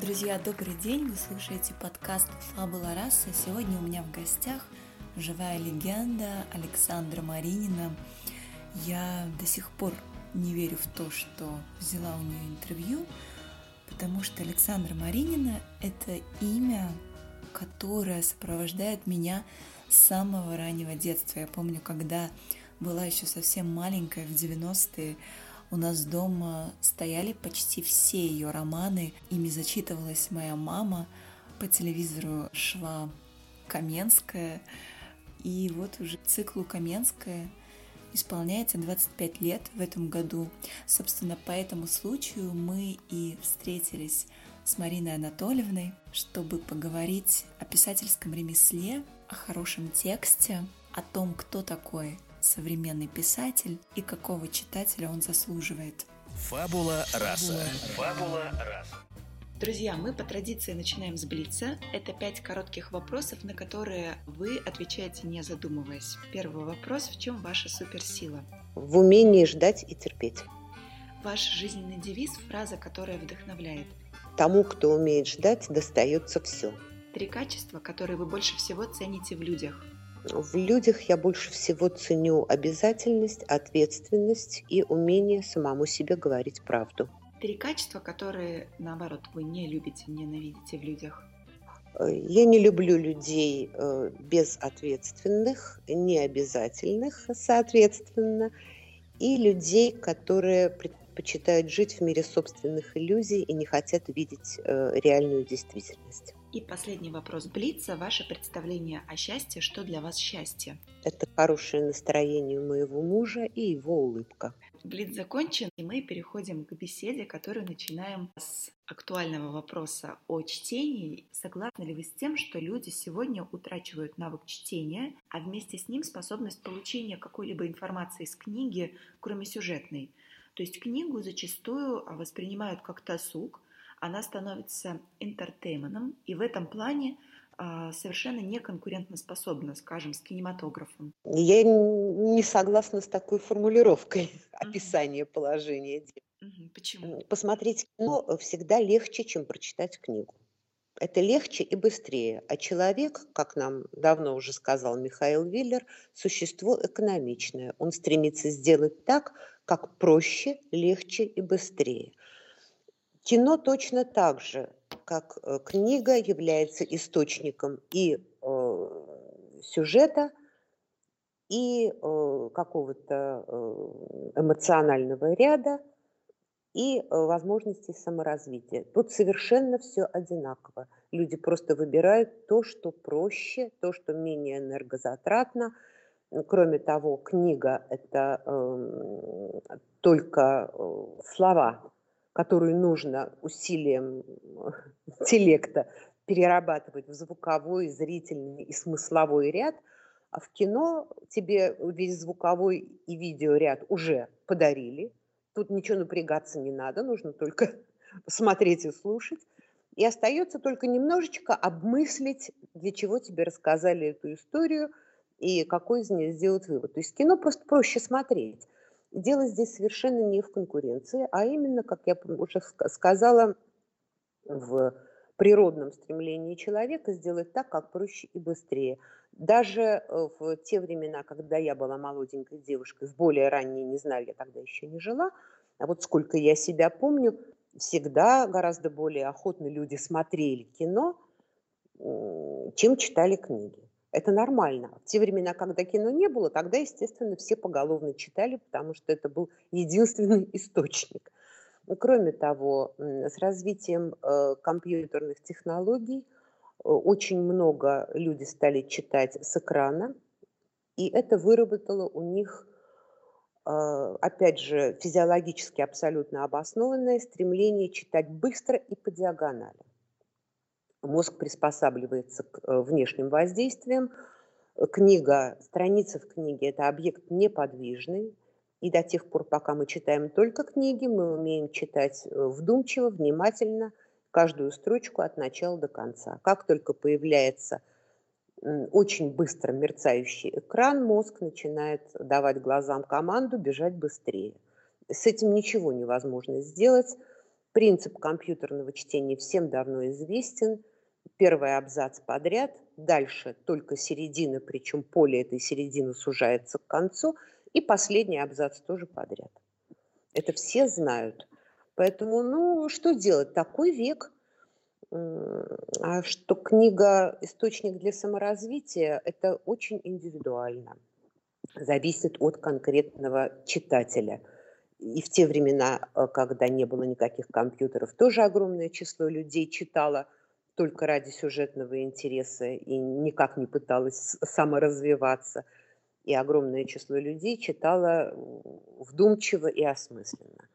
Друзья, добрый день! Вы слушаете подкаст «Фабула раса». Сегодня у меня в гостях живая легенда Александра Маринина. Я до сих пор не верю в то, что взяла у нее интервью, потому что Александра Маринина – это имя, которое сопровождает меня с самого раннего детства. Я помню, когда была еще совсем маленькая, в 90-е, у нас дома стояли почти все ее романы, ими зачитывалась моя мама, по телевизору шла Каменская, и вот уже циклу Каменская исполняется 25 лет в этом году. Собственно, по этому случаю мы и встретились с Мариной Анатольевной, чтобы поговорить о писательском ремесле, о хорошем тексте, о том, кто такой современный писатель и какого читателя он заслуживает. Фабула раса. Фабула раса. Друзья, мы по традиции начинаем с Блица. Это пять коротких вопросов, на которые вы отвечаете не задумываясь. Первый вопрос. В чем ваша суперсила? В умении ждать и терпеть. Ваш жизненный девиз – фраза, которая вдохновляет. Тому, кто умеет ждать, достается все. Три качества, которые вы больше всего цените в людях. В людях я больше всего ценю обязательность, ответственность и умение самому себе говорить правду. Три качества, которые, наоборот, вы не любите, ненавидите в людях. Э, я не люблю людей э, безответственных, необязательных, соответственно, и людей, которые предпочитают жить в мире собственных иллюзий и не хотят видеть э, реальную действительность. И последний вопрос Блица. Ваше представление о счастье. Что для вас счастье? Это хорошее настроение моего мужа и его улыбка. Блиц закончен, и мы переходим к беседе, которую начинаем с актуального вопроса о чтении. Согласны ли вы с тем, что люди сегодня утрачивают навык чтения, а вместе с ним способность получения какой-либо информации из книги, кроме сюжетной? То есть книгу зачастую воспринимают как досуг, она становится интертейменом, и в этом плане а, совершенно не конкурентоспособна, скажем, с кинематографом. Я не согласна с такой формулировкой описания положения дел. Почему? Посмотреть кино всегда легче, чем прочитать книгу. Это легче и быстрее. А человек, как нам давно уже сказал Михаил Виллер, существо экономичное. Он стремится сделать так, как проще, легче и быстрее. Кино точно так же, как э, книга является источником и э, сюжета, и э, какого-то э, эмоционального ряда, и э, возможностей саморазвития. Тут совершенно все одинаково. Люди просто выбирают то, что проще, то, что менее энергозатратно. Кроме того, книга – это э, только слова, которую нужно усилием интеллекта перерабатывать в звуковой, зрительный и смысловой ряд, а в кино тебе весь звуковой и видеоряд уже подарили. Тут ничего напрягаться не надо, нужно только смотреть и слушать. И остается только немножечко обмыслить, для чего тебе рассказали эту историю и какой из нее сделать вывод. То есть кино просто проще смотреть. Дело здесь совершенно не в конкуренции, а именно, как я уже сказала, в природном стремлении человека сделать так, как проще и быстрее. Даже э, в те времена, когда я была молоденькой девушкой, в более ранние, не знаю, я тогда еще не жила, а вот сколько я себя помню, всегда гораздо более охотно люди смотрели кино, чем читали книги. Это нормально. В те времена, когда кино не было, тогда, естественно, все поголовно читали, потому что это был единственный источник. Но, кроме того, с развитием э, компьютерных технологий э, очень много люди стали читать с экрана, и это выработало у них а, опять же, физиологически абсолютно обоснованное стремление читать быстро и по диагонали. Мозг приспосабливается к э, внешним воздействиям. Книга, страница в книге – это объект неподвижный, и до тех пор, пока мы читаем только книги, мы умеем читать э, вдумчиво, внимательно, каждую строчку от начала до конца. Как только появляется очень быстро мерцающий экран, мозг начинает давать глазам команду бежать быстрее. С этим ничего невозможно сделать. Принцип компьютерного чтения всем давно известен. Первый абзац подряд, дальше только середина, причем поле этой середины сужается к концу – и последний абзац тоже подряд. Это все знают. Поэтому, ну, что делать? Такой век. А что книга «Источник для саморазвития» – это очень индивидуально. Зависит от конкретного читателя. И в те времена, э, когда не было никаких компьютеров, тоже огромное число людей читало только ради сюжетного интереса и никак не пыталось саморазвиваться – и огромное число людей читало вдумчиво и осмысленно.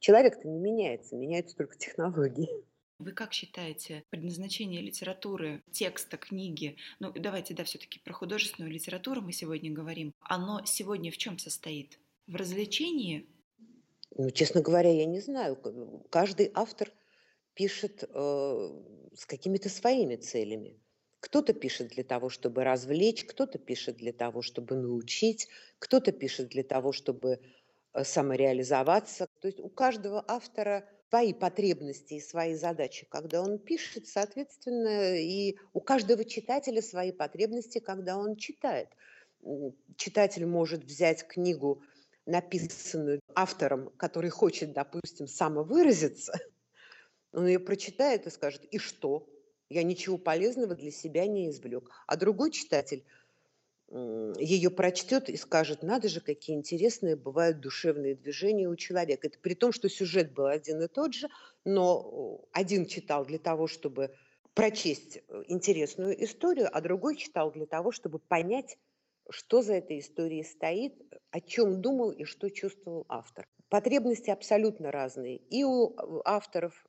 Человек-то не меняется, меняются только технологии. Вы как считаете предназначение литературы, текста, книги? Ну, давайте, да, все-таки про художественную литературу мы сегодня говорим. Оно сегодня в чем состоит? В развлечении? Ну, честно говоря, я не знаю. Каждый автор пишет э, с какими-то своими целями. Кто-то пишет для того, чтобы развлечь, кто-то пишет для того, чтобы научить, кто-то пишет для того, чтобы э, самореализоваться. То есть у каждого автора свои потребности и свои задачи, когда он пишет, соответственно, и у каждого читателя свои потребности, когда он читает. Читатель может взять книгу, написанную автором, который хочет, допустим, самовыразиться, он ее прочитает и скажет, и что? Я ничего полезного для себя не извлек. А другой читатель ее прочтет и скажет, надо же, какие интересные бывают душевные движения у человека. Это при том, что сюжет был один и тот же, но один читал для того, чтобы прочесть э, интересную историю, а другой читал для того, чтобы понять, что за этой историей стоит, о чем думал и что чувствовал автор. Потребности абсолютно разные и у э, авторов,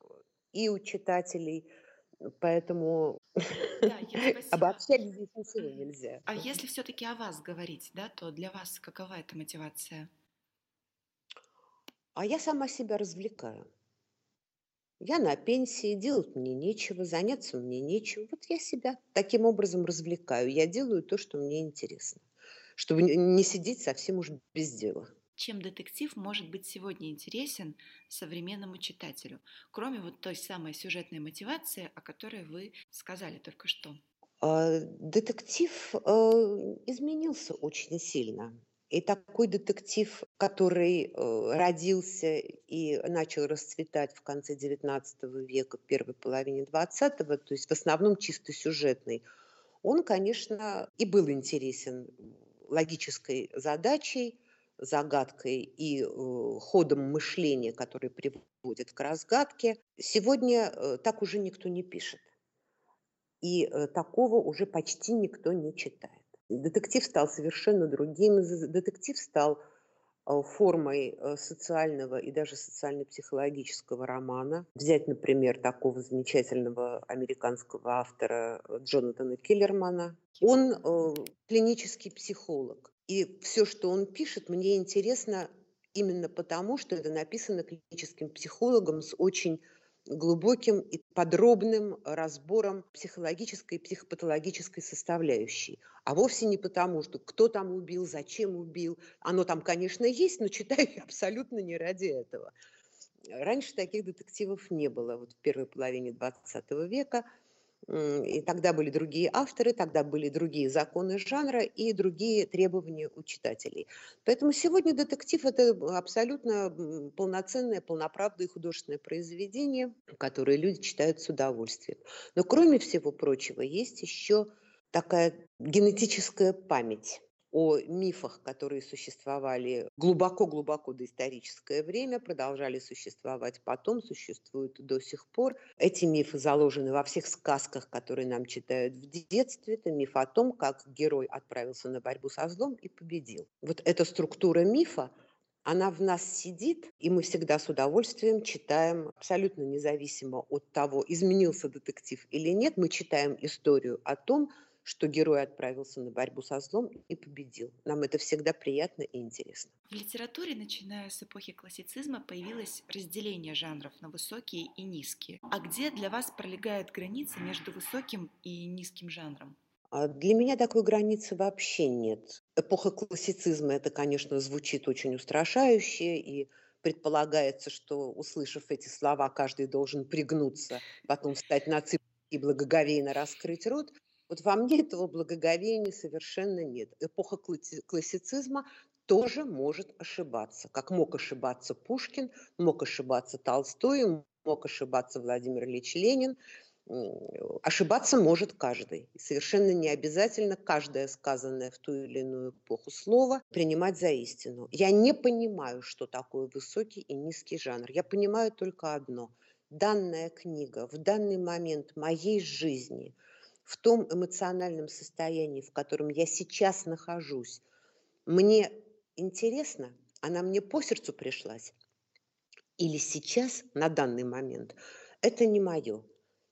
и у читателей – Поэтому да, обобщать здесь ничего нельзя. А если все-таки о вас говорить, да, то для вас какова эта мотивация? А я сама себя развлекаю. Я на пенсии, делать мне нечего, заняться мне нечего. Вот я себя таким образом развлекаю. Я делаю то, что мне интересно, чтобы не сидеть совсем уж без дела чем детектив может быть сегодня интересен современному читателю, кроме вот той самой сюжетной мотивации, о которой вы сказали только что? А, детектив э, изменился очень сильно. И такой детектив, который э, родился и начал расцветать в конце XIX века, первой половине XX, то есть в основном чисто сюжетный, он, конечно, и был интересен логической задачей, загадкой и э, ходом мышления, который приводит к разгадке, сегодня э, так уже никто не пишет. И э, такого уже почти никто не читает. Детектив стал совершенно другим. Детектив стал формой социального и даже социально-психологического романа. Взять, например, такого замечательного американского автора Джонатана Киллермана. Он клинический психолог. И все, что он пишет, мне интересно именно потому, что это написано клиническим психологом с очень глубоким и подробным разбором психологической и психопатологической составляющей. А вовсе не потому, что кто там убил, зачем убил. Оно там, конечно, есть, но читаю я абсолютно не ради этого. Раньше таких детективов не было. Вот в первой половине XX века – и тогда были другие авторы, тогда были другие законы жанра и другие требования у читателей. Поэтому сегодня детектив – это абсолютно полноценное, полноправное художественное произведение, которое люди читают с удовольствием. Но кроме всего прочего, есть еще такая генетическая память о мифах, которые существовали глубоко-глубоко до историческое время, продолжали существовать потом, существуют до сих пор. Эти мифы заложены во всех сказках, которые нам читают в детстве. Это миф о том, как герой отправился на борьбу со злом и победил. Вот эта структура мифа, она в нас сидит, и мы всегда с удовольствием читаем, абсолютно независимо от того, изменился детектив или нет, мы читаем историю о том, что герой отправился на борьбу со злом и победил. Нам это всегда приятно и интересно. В литературе, начиная с эпохи классицизма, появилось разделение жанров на высокие и низкие. А где для вас пролегает граница между высоким и низким жанром? А для меня такой границы вообще нет. Эпоха классицизма, это, конечно, звучит очень устрашающе, и предполагается, что, услышав эти слова, каждый должен пригнуться, потом встать на цыпочки и благоговейно раскрыть рот. Вот во мне этого благоговения совершенно нет. Эпоха классицизма тоже может ошибаться. Как мог ошибаться Пушкин, мог ошибаться Толстой, мог ошибаться Владимир Ильич Ленин. Ошибаться может каждый. Совершенно не обязательно каждое сказанное в ту или иную эпоху слово принимать за истину. Я не понимаю, что такое высокий и низкий жанр. Я понимаю только одно. Данная книга в данный момент моей жизни – в том эмоциональном состоянии, в котором я сейчас нахожусь, мне интересно, она мне по сердцу пришлась, или сейчас, на данный момент, это не мое.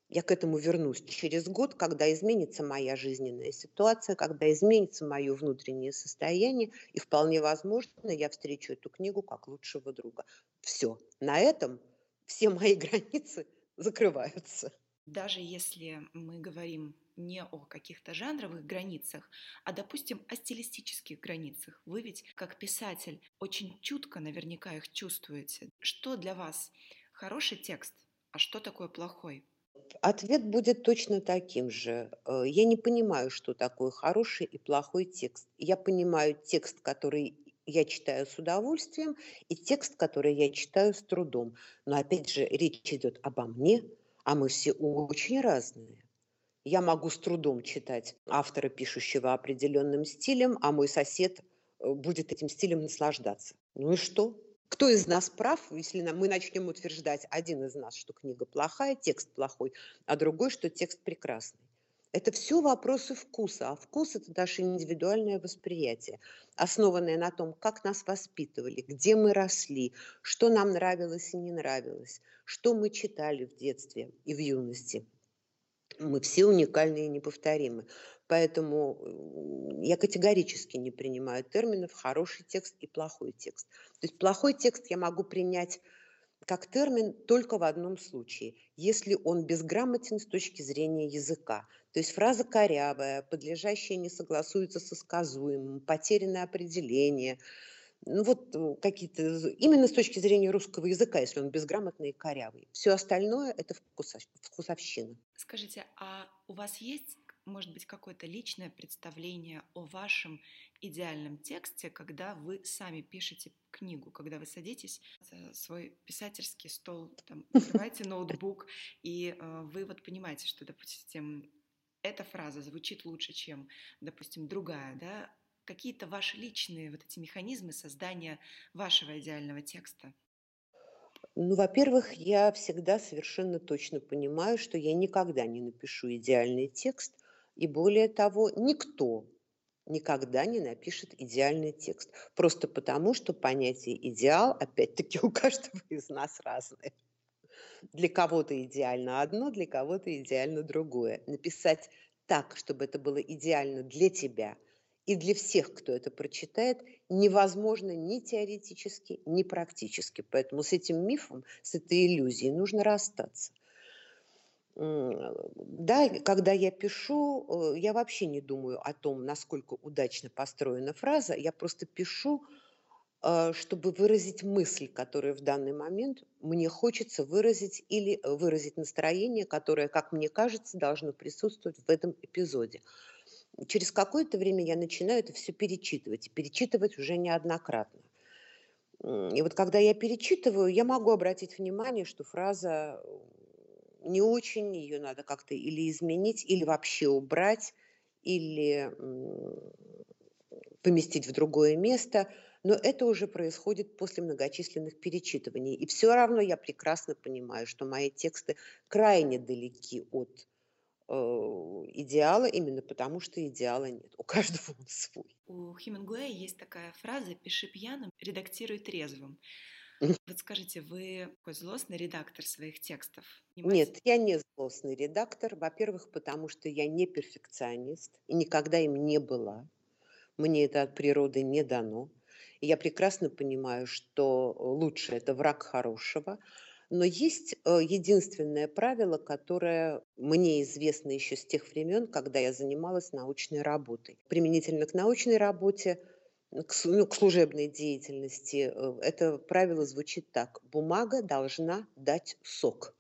Я к этому вернусь через год, когда изменится моя жизненная ситуация, когда изменится мое внутреннее состояние, и вполне возможно, я встречу эту книгу как лучшего друга. Все. На этом все мои границы закрываются. Даже если мы говорим не о каких-то жанровых границах, а, допустим, о стилистических границах. Вы ведь, как писатель, очень чутко наверняка их чувствуете. Что для вас хороший текст, а что такое плохой? Ответ будет точно таким же. Э, я не понимаю, что такое хороший и плохой текст. Я понимаю текст, который я читаю с удовольствием, и текст, который я читаю с трудом. Но опять же, речь идет обо мне, а мы все очень разные. Я могу с трудом читать автора, пишущего определенным стилем, а мой сосед э, будет этим стилем наслаждаться. Ну и что? Кто из нас прав, если мы начнем утверждать, один из нас, что книга плохая, текст плохой, а другой, что текст прекрасный? Это все вопросы вкуса, а вкус – это наше индивидуальное восприятие, основанное на том, как нас воспитывали, где мы росли, что нам нравилось и не нравилось, что мы читали в детстве и в юности – мы все уникальны и неповторимы. Поэтому я категорически не принимаю терминов хороший текст и плохой текст. То есть плохой текст я могу принять как термин только в одном случае, если он безграмотен с точки зрения языка. То есть фраза корявая, подлежащая не согласуется со сказуемым, потерянное определение – ну вот э, какие-то, именно с точки зрения русского языка, если он безграмотный и корявый. Все остальное – это вкусовщина. Скажите, а у вас есть, может быть, какое-то личное представление о вашем идеальном тексте, когда вы сами пишете книгу, когда вы садитесь за свой писательский стол, там, открываете ноутбук, и э, вы вот понимаете, что, допустим, эта фраза звучит лучше, чем, допустим, другая, да, какие-то ваши личные вот эти механизмы создания вашего идеального текста? Ну, во-первых, я всегда совершенно точно понимаю, что я никогда не напишу идеальный текст, и более того, никто никогда не напишет идеальный текст. Просто потому, что понятие идеал, опять-таки, у каждого из нас разное. Для кого-то идеально одно, для кого-то идеально другое. Написать так, чтобы это было идеально для тебя – и для всех, кто это прочитает, невозможно ни теоретически, ни практически. Поэтому с этим мифом, с этой иллюзией нужно расстаться. Да, когда я пишу, э, я вообще не думаю о том, насколько удачно построена фраза. Я просто пишу, э, чтобы выразить мысль, которую в данный момент мне хочется выразить, или выразить настроение, которое, как мне кажется, должно присутствовать в этом эпизоде через какое-то время я начинаю это все перечитывать, и перечитывать уже неоднократно. И вот когда я перечитываю, я могу обратить внимание, что фраза э, не очень, ее надо как-то или изменить, или вообще убрать, или поместить в другое место. Но это уже происходит после многочисленных перечитываний. И все равно я прекрасно понимаю, что мои тексты крайне далеки от э, идеала именно потому, что идеала нет. У каждого он свой. У Хемингуэя есть такая фраза «пиши пьяным, редактируй трезвым». Вот скажите, вы такой злостный редактор своих текстов? Нет, я не злостный редактор. Во-первых, потому что я не перфекционист и никогда им не была. Мне это от природы не дано. И я прекрасно понимаю, что лучше это враг хорошего. Но есть э, единственное правило, которое мне известно еще с тех времен, когда я занималась научной работой. Применительно к научной работе к, ну, к служебной деятельности, э, это правило звучит так. Бумага должна дать сок.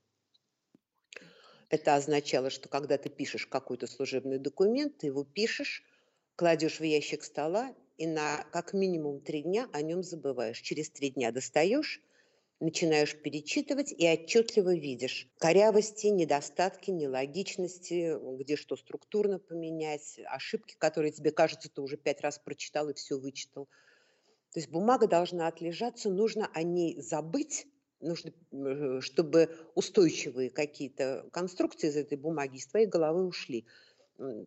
Это означало, что когда ты пишешь какой-то служебный документ, ты его пишешь, кладешь в ящик стола и на как минимум три дня о нем забываешь. Через три дня достаешь, начинаешь перечитывать и отчетливо видишь корявости, недостатки, нелогичности, где что структурно поменять, ошибки, которые тебе кажется, ты уже пять раз прочитал и все вычитал. То есть бумага должна отлежаться, нужно о ней забыть, нужно, э, чтобы устойчивые какие-то конструкции из этой бумаги из твоей головы ушли.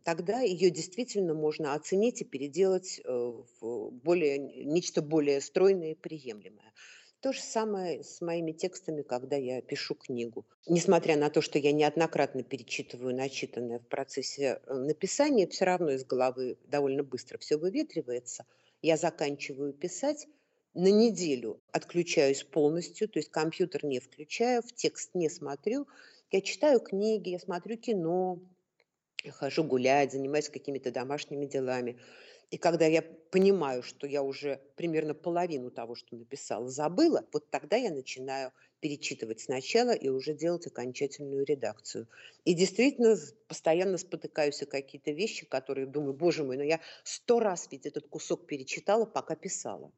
Тогда ее действительно можно оценить и переделать э, в более, нечто более стройное и приемлемое. То же самое с моими текстами, когда я пишу книгу. Несмотря на то, что я неоднократно перечитываю начитанное в процессе э, написания, все равно из головы довольно быстро все выветривается. Я заканчиваю писать, на неделю отключаюсь полностью, то есть компьютер не включаю, в текст не смотрю. Я читаю книги, я смотрю кино, хожу гулять, занимаюсь какими-то домашними делами. И когда я понимаю, что я уже примерно половину того, что написала, забыла, вот тогда я начинаю перечитывать сначала и уже делать окончательную редакцию. И действительно постоянно спотыкаюсь о какие-то вещи, которые думаю, боже мой, но ну я сто раз ведь этот кусок перечитала, пока писала.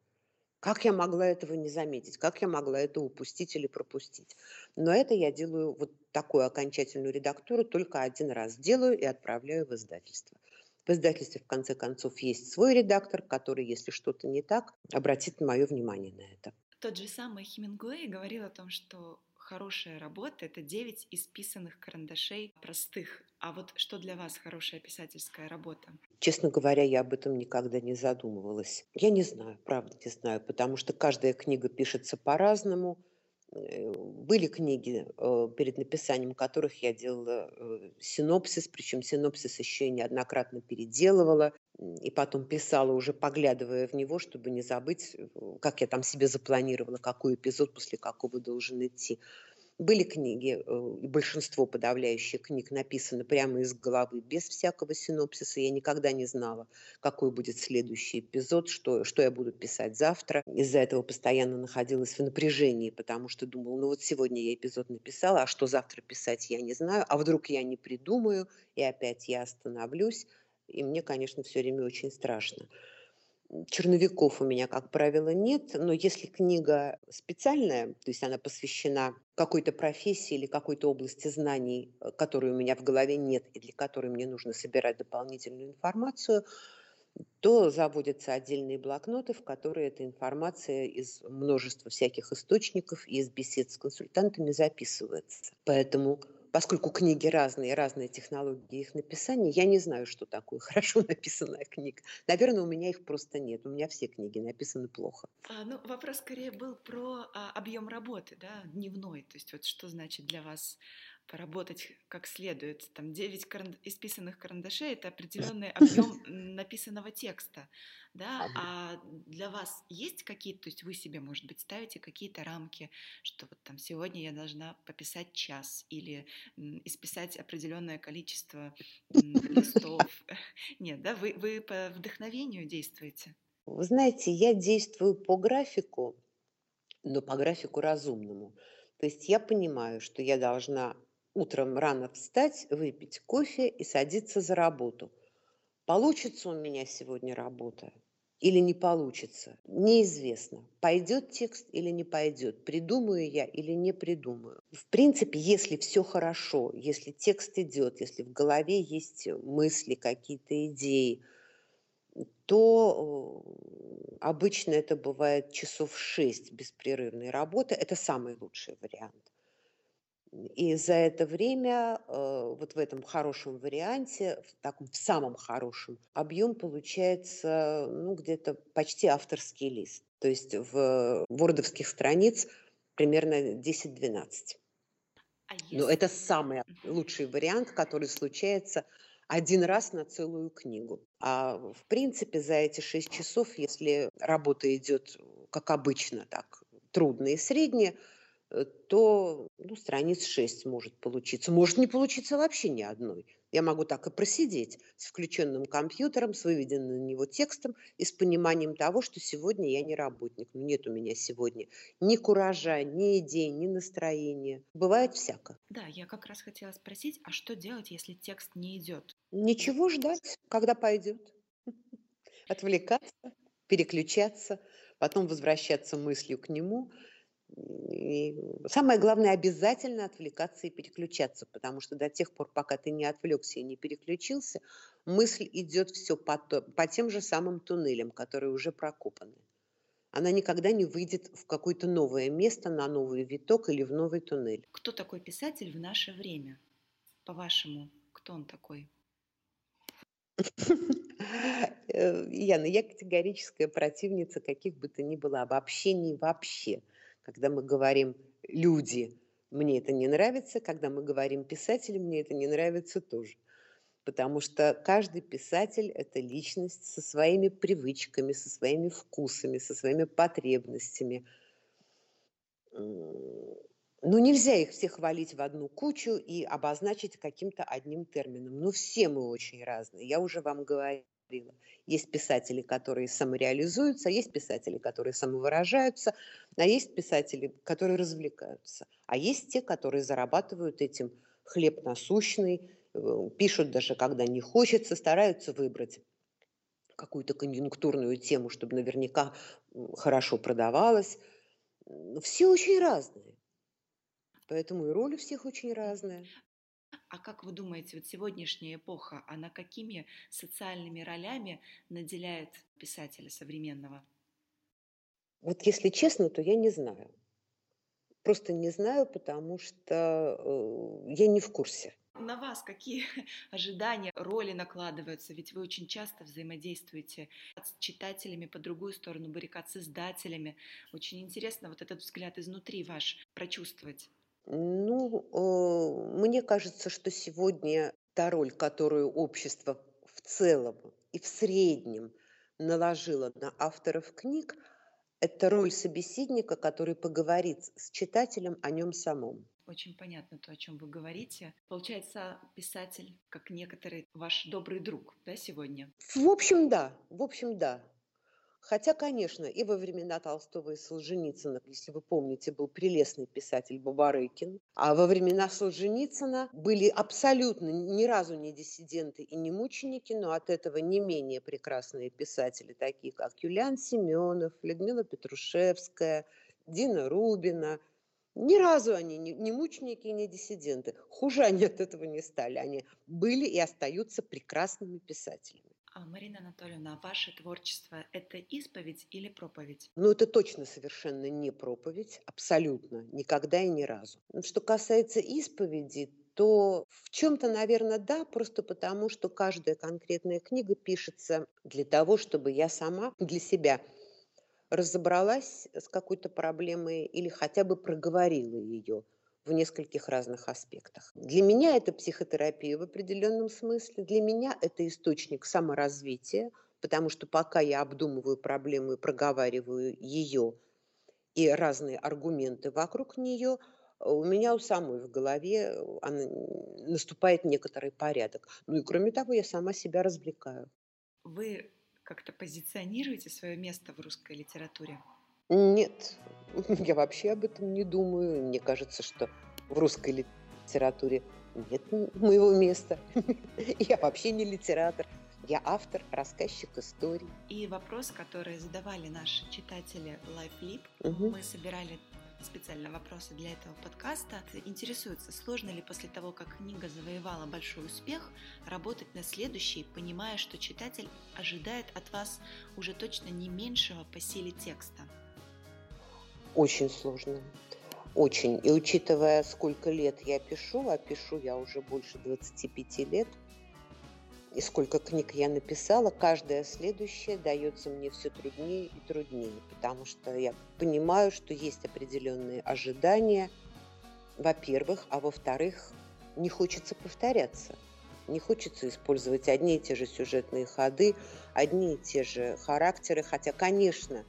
Как я могла этого не заметить? Как я могла это упустить или пропустить? Но это я делаю вот такую окончательную редактуру только один раз делаю и отправляю в издательство. В издательстве, в конце концов, есть свой редактор, который, если что-то не так, обратит мое внимание на это. Тот же самый Хемингуэй говорил о том, что хорошая работа — это 9 исписанных карандашей простых. А вот что для вас хорошая писательская работа? Честно говоря, я об этом никогда не задумывалась. Я не знаю, правда не знаю, потому что каждая книга пишется по-разному. Э, были книги, э, перед написанием которых я делала э, синопсис, причем синопсис еще и неоднократно переделывала, и потом писала, уже поглядывая в него, чтобы не забыть, как я там себе запланировала, какой эпизод после какого должен идти. Были книги, э, большинство подавляющих книг написано прямо из головы, без всякого синопсиса. Я никогда не знала, какой будет следующий эпизод, что, что я буду писать завтра. Из-за этого постоянно находилась в напряжении, потому что думала, ну вот сегодня я эпизод написала, а что завтра писать я не знаю, а вдруг я не придумаю, и опять я остановлюсь. И мне, конечно, все время очень страшно. Черновиков у меня, как правило, нет, но если книга специальная, то есть она посвящена какой-то профессии или какой-то области знаний, э, которой у меня в голове нет и для которой мне нужно собирать дополнительную информацию, то заводятся отдельные блокноты, в которые эта информация из множества всяких источников и из бесед с консультантами записывается. Поэтому поскольку книги разные, разные технологии их написания, я не знаю, что такое хорошо написанная книга. Наверное, у меня их просто нет. У меня все книги написаны плохо. А, ну, вопрос скорее был про а, объем работы, да, дневной. То есть вот что значит для вас поработать как следует. Там 9 каран... исписанных карандашей — это определенный объем написанного текста, да, а для вас есть какие-то, то есть вы себе, может быть, ставите какие-то рамки, что вот там сегодня я должна пописать час или исписать определенное количество листов. Нет, да, вы, вы по вдохновению действуете? Вы знаете, я действую по графику, но по графику разумному. То есть я понимаю, что я должна утром рано встать, выпить кофе и садиться за работу. Получится у меня сегодня работа или не получится, неизвестно. Пойдет текст или не пойдет, придумаю я или не придумаю. В принципе, если все хорошо, если текст идет, если в голове есть мысли, какие-то идеи, то э, обычно это бывает часов шесть беспрерывной работы. Это самый лучший вариант. И за это время э, вот в этом хорошем варианте, в таком в самом хорошем, объем получается ну, где-то почти авторский лист. То есть в вордовских страниц примерно 10-12. А если... Но это самый лучший вариант, который случается один раз на целую книгу. А в принципе за эти шесть часов, если работа идет как обычно, так трудные и средние, Э, то ну, страниц 6 может получиться. Может не получиться вообще ни одной. Я могу так и просидеть с включенным компьютером, с выведенным на него текстом и с пониманием того, что сегодня я не работник. Ну, нет у меня сегодня ни куража, ни идей, ни настроения. Бывает всяко. Да, я как раз хотела спросить, а что делать, если текст не идет? Ничего ждать, когда пойдет. Отвлекаться, переключаться, потом возвращаться мыслью к нему – и самое главное, обязательно отвлекаться и переключаться, потому что до тех пор, пока ты не отвлекся и не переключился, мысль идет все по, то, по тем же самым туннелям, которые уже прокопаны. Она никогда не выйдет в какое-то новое место, на новый виток или в новый туннель. Кто такой писатель в наше время? По-вашему, кто он такой? Яна, я категорическая противница каких бы то ни было обобщений вообще. Когда мы говорим «люди», мне это не нравится, когда мы говорим «писатели», мне это не нравится тоже. Потому что каждый писатель – это личность со своими привычками, со своими вкусами, со своими потребностями. Но нельзя их всех валить в одну кучу и обозначить каким-то одним термином. Ну, все мы очень разные. Я уже вам говорила говорила. Есть писатели, которые самореализуются, а есть писатели, которые самовыражаются, а есть писатели, которые развлекаются, а есть те, которые зарабатывают этим хлеб насущный, э, пишут даже когда не хочется, стараются выбрать какую-то конъюнктурную тему, чтобы наверняка хорошо продавалась. Все очень разные. Поэтому и роли всех очень разные. А как вы думаете, вот сегодняшняя эпоха, она какими социальными ролями наделяет писателя современного? Вот если честно, то я не знаю. Просто не знаю, потому что э, я не в курсе. На вас какие ожидания, роли накладываются? Ведь вы очень часто взаимодействуете с читателями по другую сторону баррикад, с издателями. Очень интересно вот этот взгляд изнутри ваш прочувствовать. Ну, э, мне кажется, что сегодня та роль, которую общество в целом и в среднем наложило на авторов книг, это роль собеседника, который поговорит с читателем о нем самом. Очень понятно то, о чем вы говорите. Получается, писатель, как некоторый ваш добрый друг, да, сегодня? В общем, да. В общем, да. Хотя, конечно, и во времена Толстого и Солженицына, если вы помните, был прелестный писатель Бабарыкин, а во времена Солженицына были абсолютно ни разу не диссиденты и не мученики, но от этого не менее прекрасные писатели, такие как Юлиан Семенов, Людмила Петрушевская, Дина Рубина. Ни разу они не, мученики и не диссиденты. Хуже они от этого не стали. Они были и остаются прекрасными писателями. А, Марина Анатольевна, ваше творчество – это исповедь или проповедь? Ну, это точно совершенно не проповедь, абсолютно, никогда и ни разу. Ну, что касается исповеди, то в чем-то, наверное, да, просто потому, что каждая конкретная книга пишется для того, чтобы я сама для себя разобралась с какой-то проблемой или хотя бы проговорила ее – в нескольких разных аспектах. Для меня это психотерапия в определенном смысле, для меня это источник саморазвития, потому что пока я обдумываю проблему и проговариваю ее и разные аргументы вокруг нее, у меня у самой в голове она, наступает некоторый порядок. Ну и кроме того, я сама себя развлекаю. Вы как-то позиционируете свое место в русской литературе? Нет, я вообще об этом не думаю. Мне кажется, что в русской литературе нет моего места. Я вообще не литератор. Я автор, рассказчик историй. И вопрос, который задавали наши читатели LiveLib, угу. мы собирали специально вопросы для этого подкаста. Интересуется, сложно ли после того, как книга завоевала большой успех, работать на следующей, понимая, что читатель ожидает от вас уже точно не меньшего по силе текста? Очень сложно. Очень. И учитывая, сколько лет я пишу, а пишу я уже больше 25 лет, и сколько книг я написала, каждая следующая дается мне все труднее и труднее, потому что я понимаю, что есть определенные ожидания, во-первых, а во-вторых, не хочется повторяться. Не хочется использовать одни и те же сюжетные ходы, одни и те же характеры, хотя, конечно,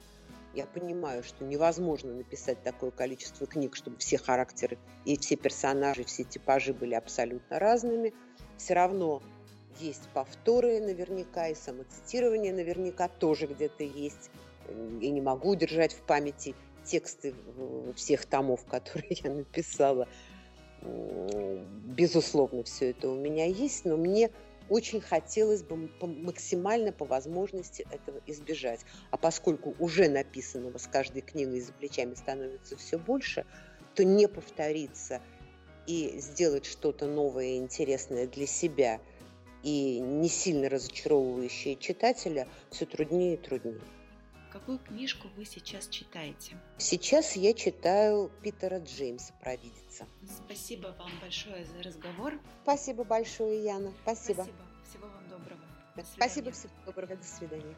я понимаю, что невозможно написать такое количество книг, чтобы все характеры и все персонажи, все типажи были абсолютно разными. Все равно есть повторы наверняка, и самоцитирование наверняка тоже где-то есть. И не могу удержать в памяти тексты всех томов, которые я написала. Безусловно, все это у меня есть, но мне очень хотелось бы максимально по возможности этого избежать. А поскольку уже написанного с каждой книгой за плечами становится все больше, то не повториться и сделать что-то новое и интересное для себя и не сильно разочаровывающее читателя все труднее и труднее. Какую книжку вы сейчас читаете? Сейчас я читаю Питера Джеймса «Провидица». Спасибо вам большое за разговор. Спасибо большое, Яна. Спасибо. Спасибо. Всего вам доброго. Спасибо, всего доброго. До свидания.